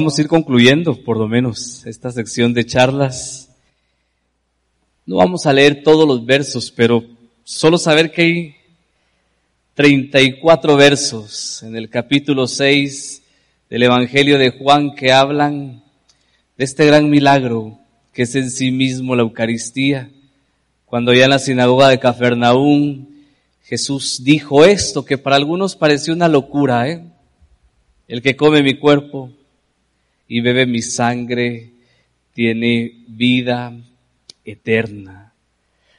Vamos a ir concluyendo, por lo menos, esta sección de charlas. No vamos a leer todos los versos, pero solo saber que hay 34 versos en el capítulo 6 del Evangelio de Juan que hablan de este gran milagro que es en sí mismo la Eucaristía. Cuando ya en la sinagoga de Cafarnaúm Jesús dijo esto que para algunos pareció una locura, ¿eh? El que come mi cuerpo y bebe mi sangre tiene vida eterna.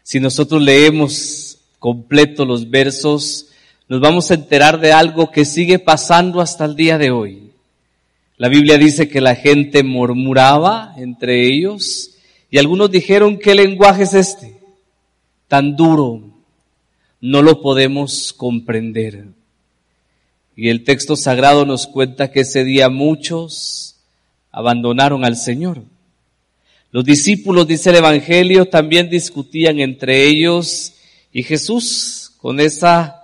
Si nosotros leemos completo los versos, nos vamos a enterar de algo que sigue pasando hasta el día de hoy. La Biblia dice que la gente murmuraba entre ellos y algunos dijeron, ¿qué lenguaje es este? Tan duro, no lo podemos comprender. Y el texto sagrado nos cuenta que ese día muchos abandonaron al Señor. Los discípulos, dice el Evangelio, también discutían entre ellos y Jesús, con esa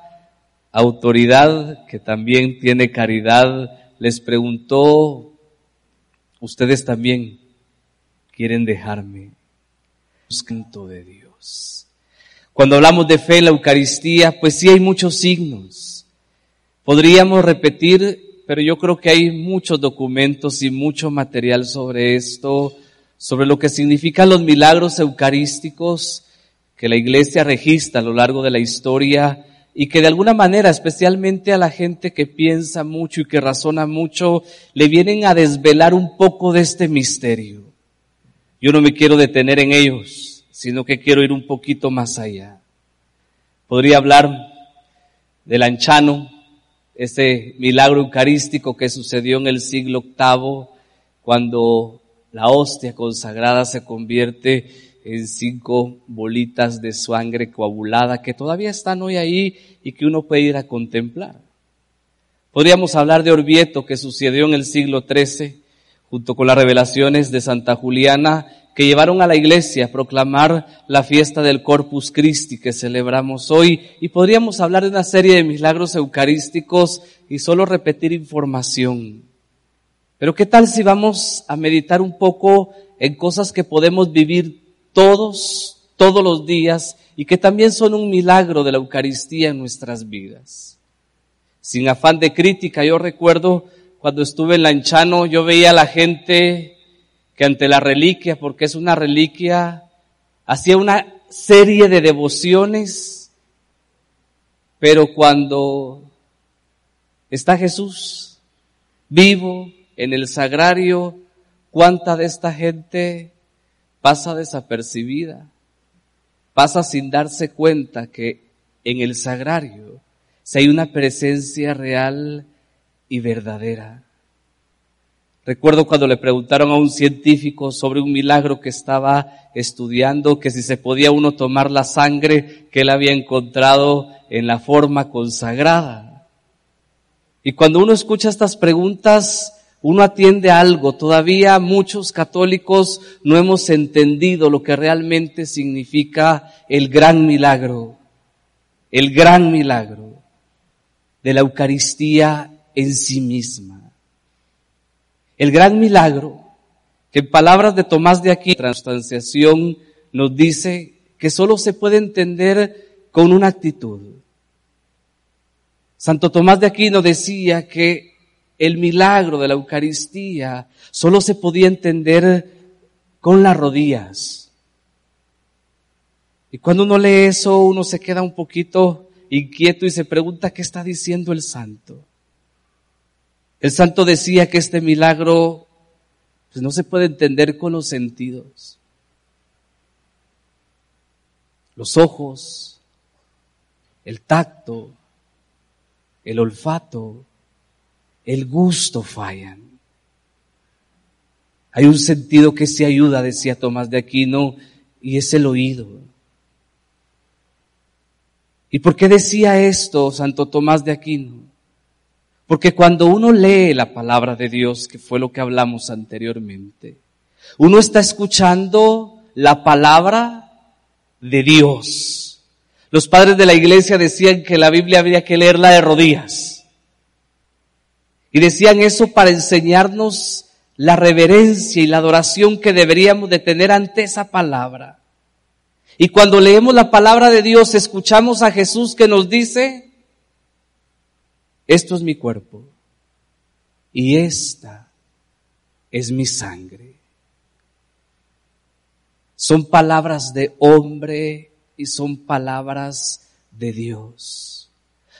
autoridad que también tiene caridad, les preguntó, ustedes también quieren dejarme. Canto de Dios. Cuando hablamos de fe en la Eucaristía, pues sí hay muchos signos. Podríamos repetir pero yo creo que hay muchos documentos y mucho material sobre esto, sobre lo que significan los milagros eucarísticos que la iglesia registra a lo largo de la historia y que de alguna manera, especialmente a la gente que piensa mucho y que razona mucho, le vienen a desvelar un poco de este misterio. Yo no me quiero detener en ellos, sino que quiero ir un poquito más allá. Podría hablar del anchano, ese milagro eucarístico que sucedió en el siglo VIII, cuando la hostia consagrada se convierte en cinco bolitas de sangre coagulada que todavía están hoy ahí y que uno puede ir a contemplar. Podríamos hablar de Orvieto que sucedió en el siglo XIII, junto con las revelaciones de Santa Juliana que llevaron a la iglesia a proclamar la fiesta del Corpus Christi que celebramos hoy y podríamos hablar de una serie de milagros eucarísticos y solo repetir información. Pero ¿qué tal si vamos a meditar un poco en cosas que podemos vivir todos, todos los días y que también son un milagro de la Eucaristía en nuestras vidas? Sin afán de crítica, yo recuerdo cuando estuve en Lanchano, yo veía a la gente que ante la reliquia, porque es una reliquia, hacía una serie de devociones, pero cuando está Jesús vivo en el sagrario, ¿cuánta de esta gente pasa desapercibida? Pasa sin darse cuenta que en el sagrario si hay una presencia real y verdadera. Recuerdo cuando le preguntaron a un científico sobre un milagro que estaba estudiando, que si se podía uno tomar la sangre que él había encontrado en la forma consagrada. Y cuando uno escucha estas preguntas, uno atiende a algo. Todavía muchos católicos no hemos entendido lo que realmente significa el gran milagro, el gran milagro de la Eucaristía en sí misma. El gran milagro, que en palabras de Tomás de aquí, transtanciación, nos dice que solo se puede entender con una actitud. Santo Tomás de Aquino decía que el milagro de la Eucaristía solo se podía entender con las rodillas. Y cuando uno lee eso, uno se queda un poquito inquieto y se pregunta qué está diciendo el santo. El santo decía que este milagro pues, no se puede entender con los sentidos. Los ojos, el tacto, el olfato, el gusto fallan. Hay un sentido que se ayuda, decía Tomás de Aquino, y es el oído. ¿Y por qué decía esto Santo Tomás de Aquino? Porque cuando uno lee la palabra de Dios, que fue lo que hablamos anteriormente, uno está escuchando la palabra de Dios. Los padres de la iglesia decían que la Biblia había que leerla de rodillas. Y decían eso para enseñarnos la reverencia y la adoración que deberíamos de tener ante esa palabra. Y cuando leemos la palabra de Dios, escuchamos a Jesús que nos dice, esto es mi cuerpo y esta es mi sangre. Son palabras de hombre y son palabras de Dios.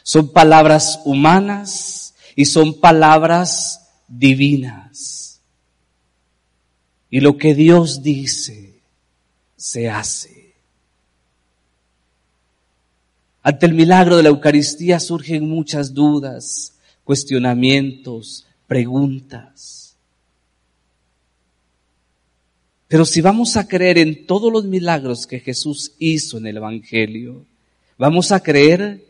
Son palabras humanas y son palabras divinas. Y lo que Dios dice, se hace. Ante el milagro de la Eucaristía surgen muchas dudas, cuestionamientos, preguntas. Pero si vamos a creer en todos los milagros que Jesús hizo en el Evangelio, vamos a creer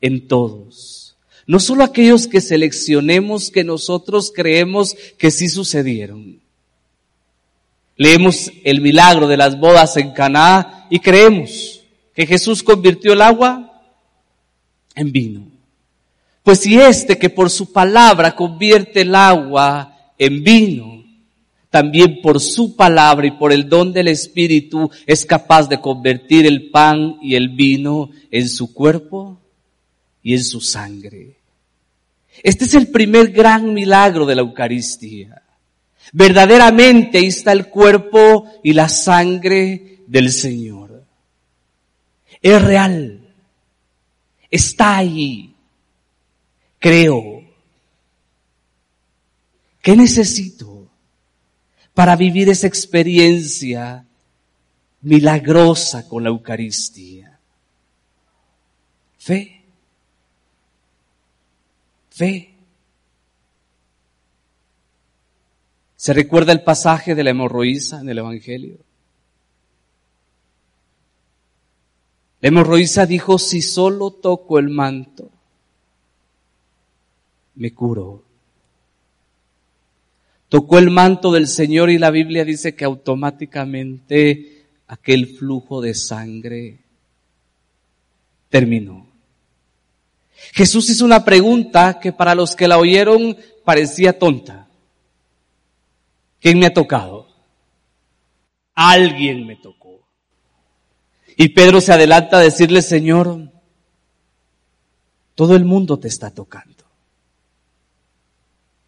en todos. No solo aquellos que seleccionemos que nosotros creemos que sí sucedieron. Leemos el milagro de las bodas en Caná y creemos que Jesús convirtió el agua en vino. Pues si este que por su palabra convierte el agua en vino, también por su palabra y por el don del Espíritu es capaz de convertir el pan y el vino en su cuerpo y en su sangre. Este es el primer gran milagro de la Eucaristía. Verdaderamente ahí está el cuerpo y la sangre del Señor. Es real está ahí. Creo. ¿Qué necesito para vivir esa experiencia milagrosa con la Eucaristía? Fe. Fe. ¿Se recuerda el pasaje de la hemorroísa en el Evangelio? Dijo, si solo toco el manto, me curo. Tocó el manto del Señor y la Biblia dice que automáticamente aquel flujo de sangre terminó. Jesús hizo una pregunta que para los que la oyeron parecía tonta. ¿Quién me ha tocado? Alguien me tocó. Y Pedro se adelanta a decirle, Señor, todo el mundo te está tocando.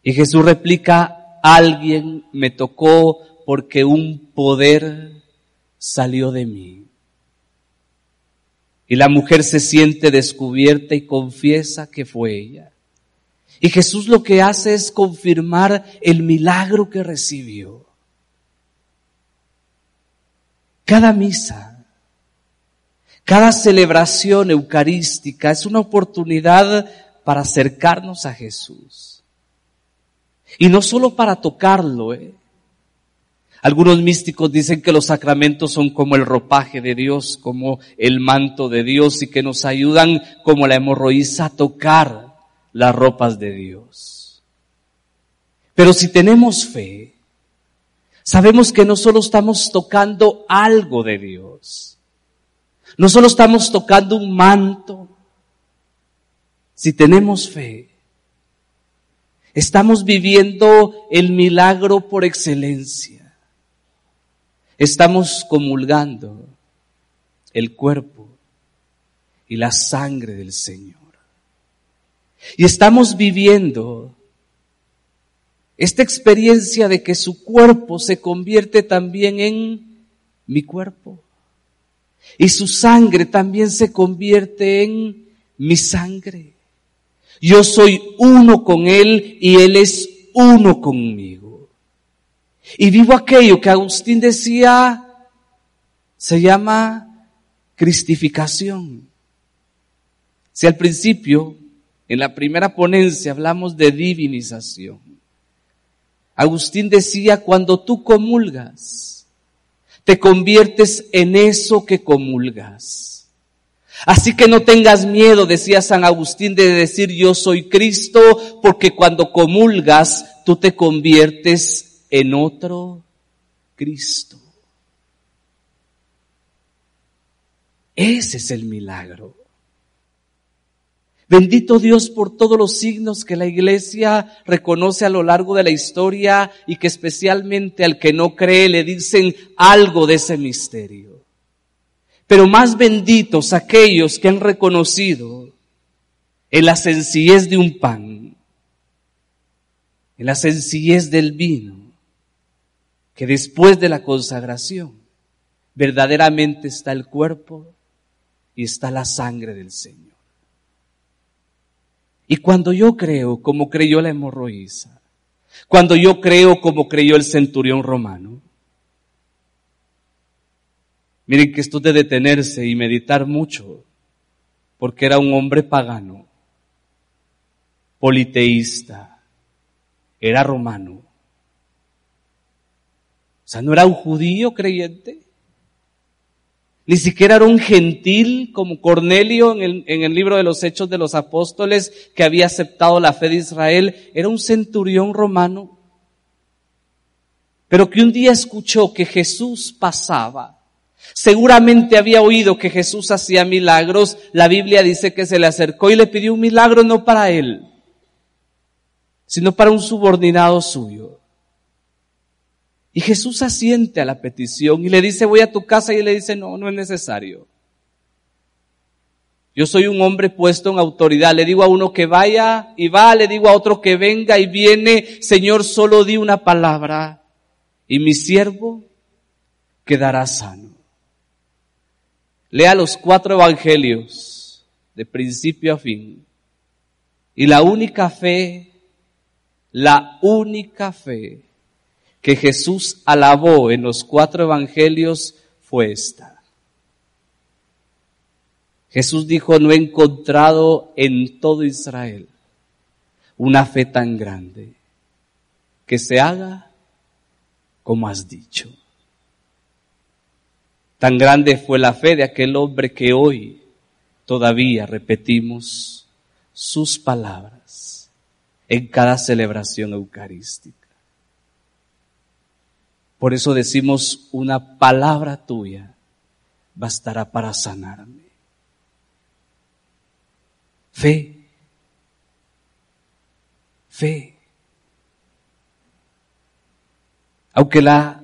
Y Jesús replica, alguien me tocó porque un poder salió de mí. Y la mujer se siente descubierta y confiesa que fue ella. Y Jesús lo que hace es confirmar el milagro que recibió. Cada misa cada celebración eucarística es una oportunidad para acercarnos a Jesús. Y no solo para tocarlo, ¿eh? Algunos místicos dicen que los sacramentos son como el ropaje de Dios, como el manto de Dios y que nos ayudan como la hemorroísa a tocar las ropas de Dios. Pero si tenemos fe, sabemos que no solo estamos tocando algo de Dios, no solo estamos tocando un manto, si tenemos fe, estamos viviendo el milagro por excelencia. Estamos comulgando el cuerpo y la sangre del Señor. Y estamos viviendo esta experiencia de que su cuerpo se convierte también en mi cuerpo. Y su sangre también se convierte en mi sangre. Yo soy uno con Él y Él es uno conmigo. Y vivo aquello que Agustín decía, se llama cristificación. Si al principio, en la primera ponencia, hablamos de divinización. Agustín decía, cuando tú comulgas, te conviertes en eso que comulgas. Así que no tengas miedo, decía San Agustín, de decir yo soy Cristo, porque cuando comulgas, tú te conviertes en otro Cristo. Ese es el milagro. Bendito Dios por todos los signos que la iglesia reconoce a lo largo de la historia y que especialmente al que no cree le dicen algo de ese misterio. Pero más benditos aquellos que han reconocido en la sencillez de un pan, en la sencillez del vino, que después de la consagración verdaderamente está el cuerpo y está la sangre del Señor. Y cuando yo creo como creyó la hemorroísa, cuando yo creo como creyó el centurión romano, miren que esto de detenerse y meditar mucho, porque era un hombre pagano, politeísta, era romano. O sea, no era un judío creyente, ni siquiera era un gentil como Cornelio en el, en el, libro de los Hechos de los Apóstoles que había aceptado la fe de Israel. Era un centurión romano. Pero que un día escuchó que Jesús pasaba. Seguramente había oído que Jesús hacía milagros. La Biblia dice que se le acercó y le pidió un milagro no para él, sino para un subordinado suyo. Y Jesús asiente a la petición y le dice, voy a tu casa y le dice, no, no es necesario. Yo soy un hombre puesto en autoridad. Le digo a uno que vaya y va, le digo a otro que venga y viene. Señor, solo di una palabra y mi siervo quedará sano. Lea los cuatro evangelios de principio a fin. Y la única fe, la única fe que Jesús alabó en los cuatro evangelios fue esta. Jesús dijo, no he encontrado en todo Israel una fe tan grande que se haga como has dicho. Tan grande fue la fe de aquel hombre que hoy todavía repetimos sus palabras en cada celebración eucarística. Por eso decimos, una palabra tuya bastará para sanarme. Fe. Fe. Aunque la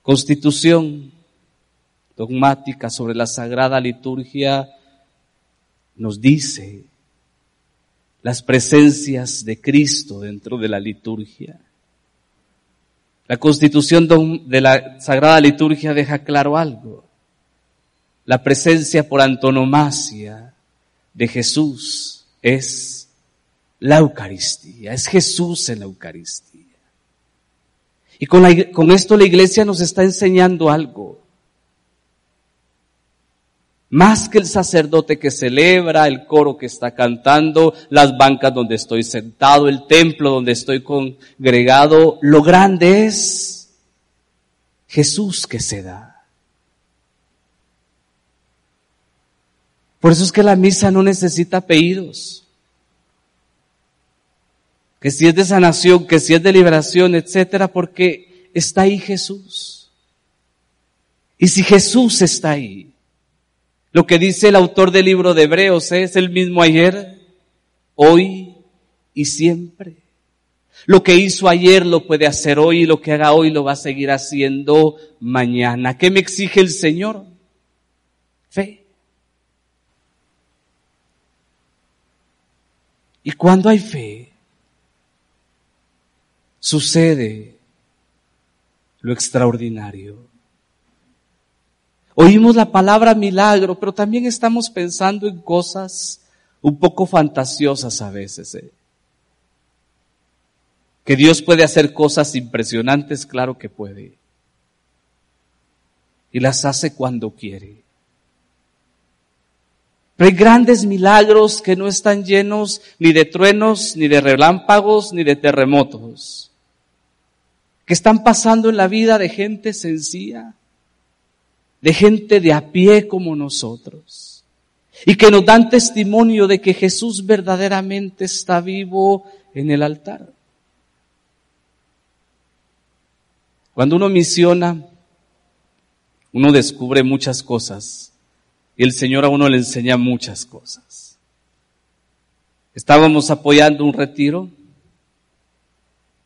constitución dogmática sobre la sagrada liturgia nos dice las presencias de Cristo dentro de la liturgia. La constitución de la Sagrada Liturgia deja claro algo. La presencia por antonomasia de Jesús es la Eucaristía, es Jesús en la Eucaristía. Y con, con esto la iglesia nos está enseñando algo. Más que el sacerdote que celebra, el coro que está cantando, las bancas donde estoy sentado, el templo donde estoy congregado, lo grande es Jesús que se da. Por eso es que la misa no necesita apellidos. Que si es de sanación, que si es de liberación, etcétera, porque está ahí Jesús. Y si Jesús está ahí, lo que dice el autor del libro de Hebreos es el mismo ayer, hoy y siempre. Lo que hizo ayer lo puede hacer hoy y lo que haga hoy lo va a seguir haciendo mañana. ¿Qué me exige el Señor? Fe. Y cuando hay fe, sucede lo extraordinario. Oímos la palabra milagro, pero también estamos pensando en cosas un poco fantasiosas a veces. ¿eh? Que Dios puede hacer cosas impresionantes, claro que puede. Y las hace cuando quiere. Pero hay grandes milagros que no están llenos ni de truenos, ni de relámpagos, ni de terremotos. Que están pasando en la vida de gente sencilla, de gente de a pie como nosotros. Y que nos dan testimonio de que Jesús verdaderamente está vivo en el altar. Cuando uno misiona, uno descubre muchas cosas y el Señor a uno le enseña muchas cosas. Estábamos apoyando un retiro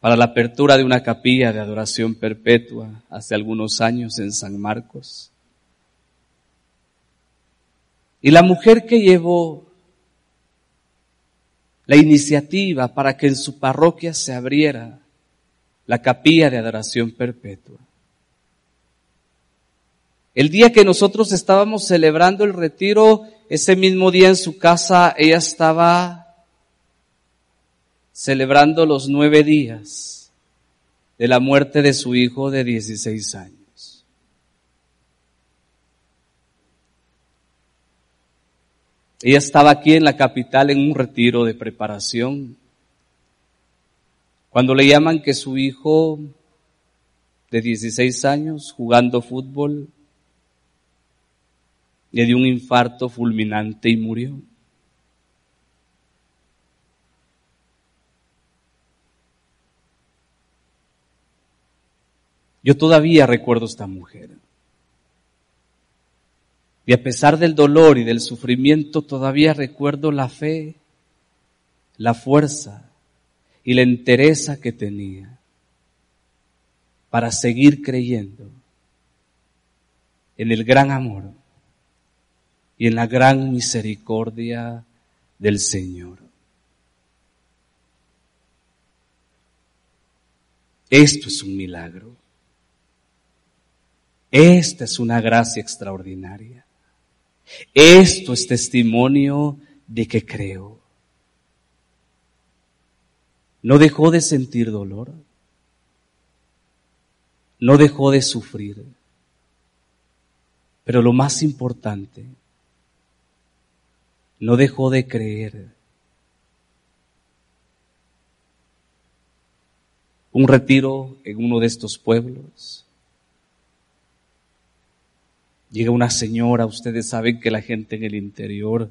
para la apertura de una capilla de adoración perpetua hace algunos años en San Marcos. Y la mujer que llevó la iniciativa para que en su parroquia se abriera la capilla de adoración perpetua el día que nosotros estábamos celebrando el retiro, ese mismo día en su casa, ella estaba celebrando los nueve días de la muerte de su hijo de 16 años. Ella estaba aquí en la capital en un retiro de preparación. Cuando le llaman que su hijo de 16 años jugando fútbol le dio un infarto fulminante y murió. Yo todavía recuerdo esta mujer. Y a pesar del dolor y del sufrimiento, todavía recuerdo la fe, la fuerza y la entereza que tenía para seguir creyendo en el gran amor y en la gran misericordia del Señor. Esto es un milagro. Esta es una gracia extraordinaria. Esto es testimonio de que creo. No dejó de sentir dolor. No dejó de sufrir. Pero lo más importante no dejó de creer. Un retiro en uno de estos pueblos. Llega una señora, ustedes saben que la gente en el interior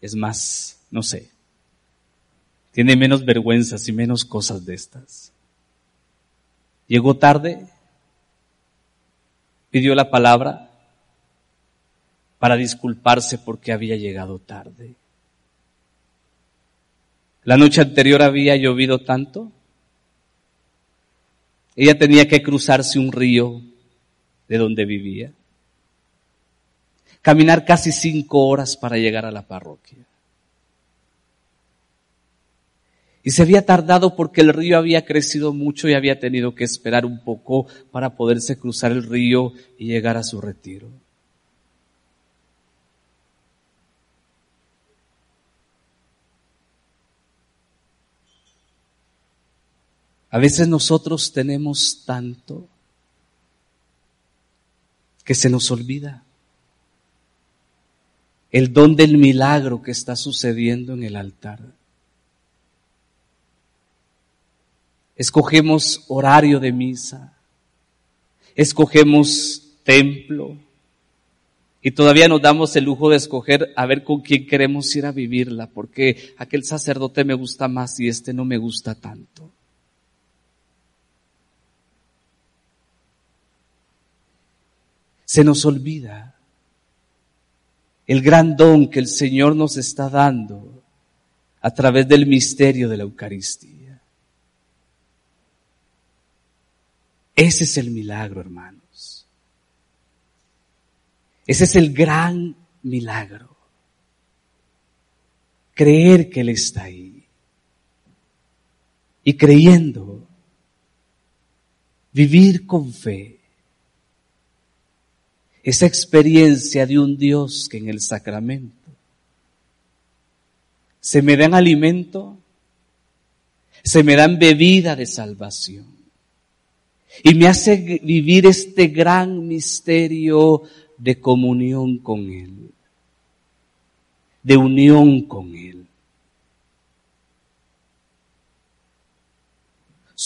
es más, no sé, tiene menos vergüenzas y menos cosas de estas. Llegó tarde, pidió la palabra, para disculparse porque había llegado tarde. La noche anterior había llovido tanto. Ella tenía que cruzarse un río de donde vivía. Caminar casi cinco horas para llegar a la parroquia. Y se había tardado porque el río había crecido mucho y había tenido que esperar un poco para poderse cruzar el río y llegar a su retiro. A veces nosotros tenemos tanto que se nos olvida el don del milagro que está sucediendo en el altar. Escogemos horario de misa, escogemos templo y todavía nos damos el lujo de escoger a ver con quién queremos ir a vivirla, porque aquel sacerdote me gusta más y este no me gusta tanto. Se nos olvida el gran don que el Señor nos está dando a través del misterio de la Eucaristía. Ese es el milagro, hermanos. Ese es el gran milagro. Creer que Él está ahí. Y creyendo, vivir con fe esa experiencia de un Dios que en el sacramento se me dan alimento, se me dan bebida de salvación y me hace vivir este gran misterio de comunión con Él. de unión con Él.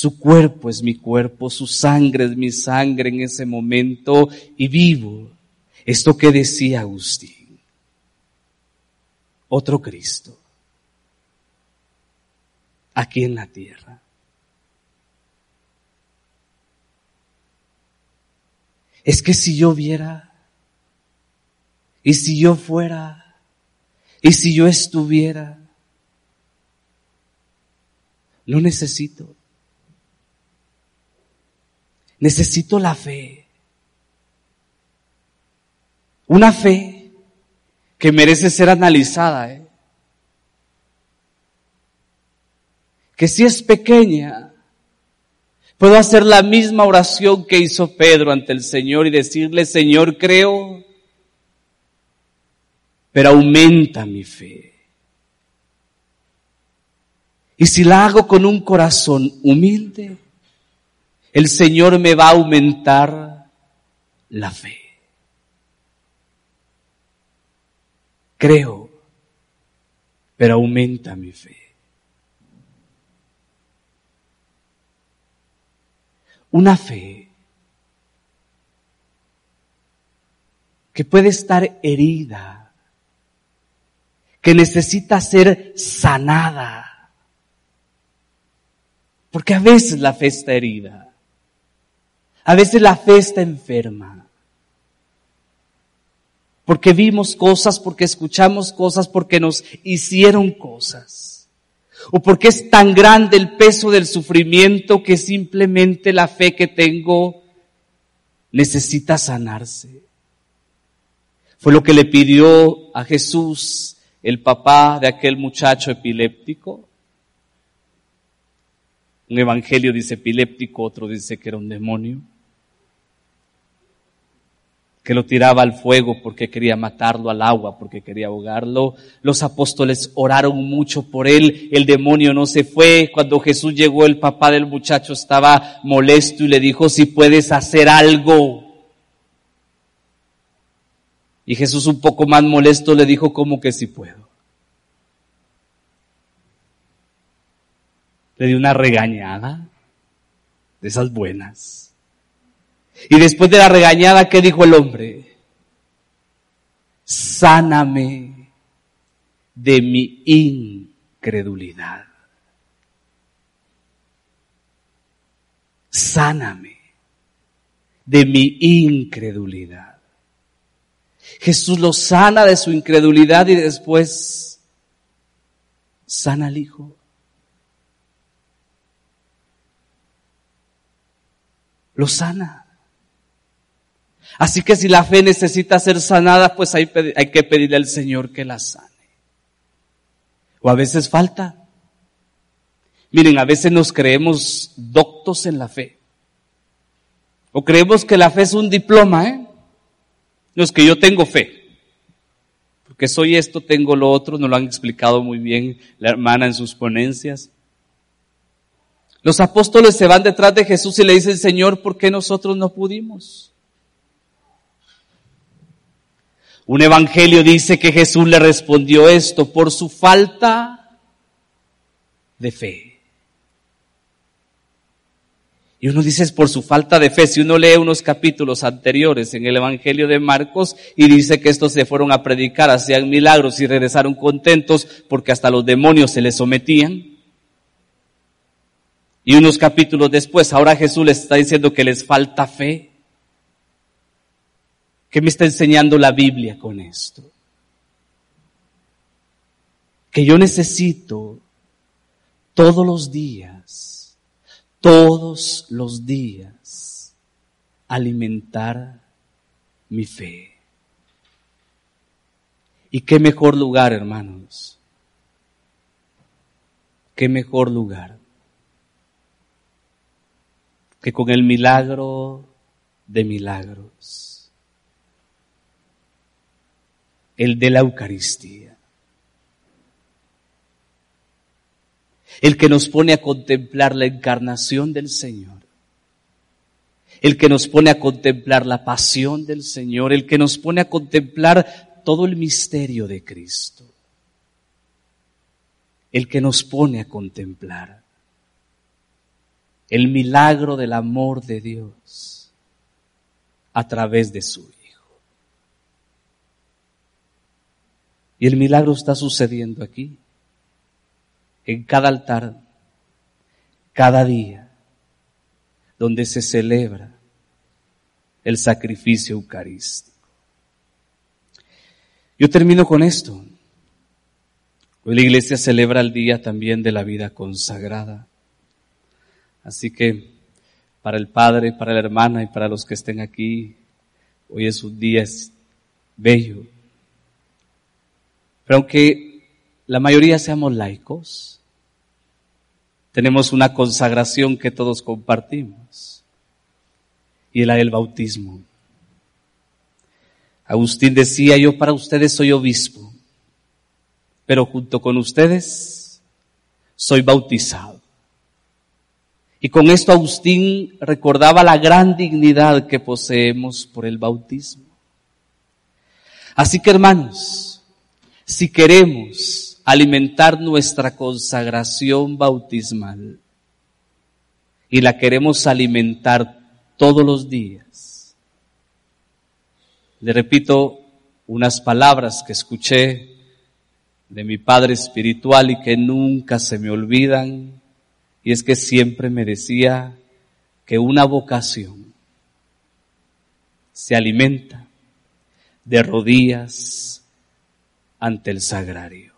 Su cuerpo es mi cuerpo, su sangre es mi sangre en ese momento y vivo esto que decía Agustín. Otro Cristo aquí en la tierra. Es que si yo viera, y si yo fuera, y si yo estuviera, no necesito. Necesito la fe. Una fe que merece ser analizada. ¿eh? Que si es pequeña, puedo hacer la misma oración que hizo Pedro ante el Señor y decirle, Señor, creo, pero aumenta mi fe. Y si la hago con un corazón humilde, el Señor me va a aumentar la fe. Creo, pero aumenta mi fe. Una fe que puede estar herida, que necesita ser sanada. Porque a veces la fe está herida. A veces la fe está enferma. Porque vimos cosas, porque escuchamos cosas, porque nos hicieron cosas. O porque es tan grande el peso del sufrimiento que simplemente la fe que tengo necesita sanarse. Fue lo que le pidió a Jesús el papá de aquel muchacho epiléptico. Un evangelio dice epiléptico, otro dice que era un demonio que lo tiraba al fuego porque quería matarlo, al agua porque quería ahogarlo. Los apóstoles oraron mucho por él, el demonio no se fue. Cuando Jesús llegó, el papá del muchacho estaba molesto y le dijo, si puedes hacer algo. Y Jesús un poco más molesto le dijo, ¿cómo que si puedo? Le dio una regañada de esas buenas. Y después de la regañada, ¿qué dijo el hombre? Sáname de mi incredulidad. Sáname de mi incredulidad. Jesús lo sana de su incredulidad y después sana al Hijo. Lo sana. Así que si la fe necesita ser sanada, pues hay, hay que pedirle al Señor que la sane. O a veces falta. Miren, a veces nos creemos doctos en la fe. O creemos que la fe es un diploma, ¿eh? No es que yo tengo fe. Porque soy esto, tengo lo otro, nos lo han explicado muy bien la hermana en sus ponencias. Los apóstoles se van detrás de Jesús y le dicen, Señor, ¿por qué nosotros no pudimos? Un evangelio dice que Jesús le respondió esto por su falta de fe. Y uno dice es por su falta de fe. Si uno lee unos capítulos anteriores en el Evangelio de Marcos y dice que estos se fueron a predicar, hacían milagros y regresaron contentos porque hasta los demonios se les sometían. Y unos capítulos después, ahora Jesús les está diciendo que les falta fe. ¿Qué me está enseñando la Biblia con esto? Que yo necesito todos los días, todos los días, alimentar mi fe. ¿Y qué mejor lugar, hermanos? ¿Qué mejor lugar? Que con el milagro de milagros el de la Eucaristía. El que nos pone a contemplar la encarnación del Señor. El que nos pone a contemplar la pasión del Señor. El que nos pone a contemplar todo el misterio de Cristo. el que nos pone a contemplar el milagro del amor de Dios a través de su Hijo. Y el milagro está sucediendo aquí, en cada altar, cada día, donde se celebra el sacrificio eucarístico. Yo termino con esto. Hoy la iglesia celebra el día también de la vida consagrada. Así que para el padre, para la hermana y para los que estén aquí, hoy es un día bello. Pero aunque la mayoría seamos laicos, tenemos una consagración que todos compartimos y la del bautismo. Agustín decía, yo para ustedes soy obispo, pero junto con ustedes soy bautizado. Y con esto Agustín recordaba la gran dignidad que poseemos por el bautismo. Así que hermanos, si queremos alimentar nuestra consagración bautismal y la queremos alimentar todos los días, le repito unas palabras que escuché de mi Padre Espiritual y que nunca se me olvidan y es que siempre me decía que una vocación se alimenta de rodillas ante el sagrario.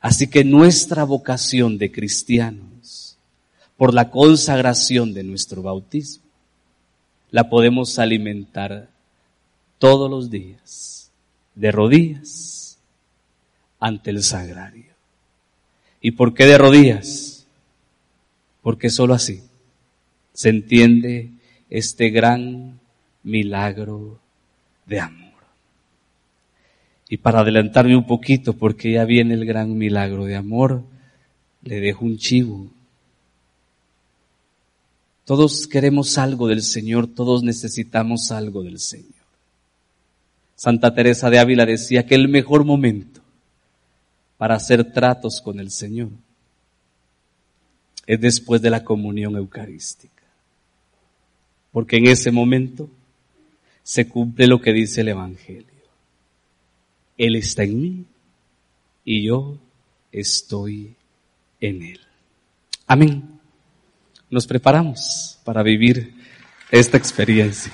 Así que nuestra vocación de cristianos, por la consagración de nuestro bautismo, la podemos alimentar todos los días de rodillas ante el sagrario. ¿Y por qué de rodillas? Porque sólo así se entiende este gran milagro de amor. Y para adelantarme un poquito, porque ya viene el gran milagro de amor, le dejo un chivo. Todos queremos algo del Señor, todos necesitamos algo del Señor. Santa Teresa de Ávila decía que el mejor momento para hacer tratos con el Señor es después de la comunión eucarística. Porque en ese momento se cumple lo que dice el Evangelio. Él está en mí y yo estoy en Él. Amén. Nos preparamos para vivir esta experiencia.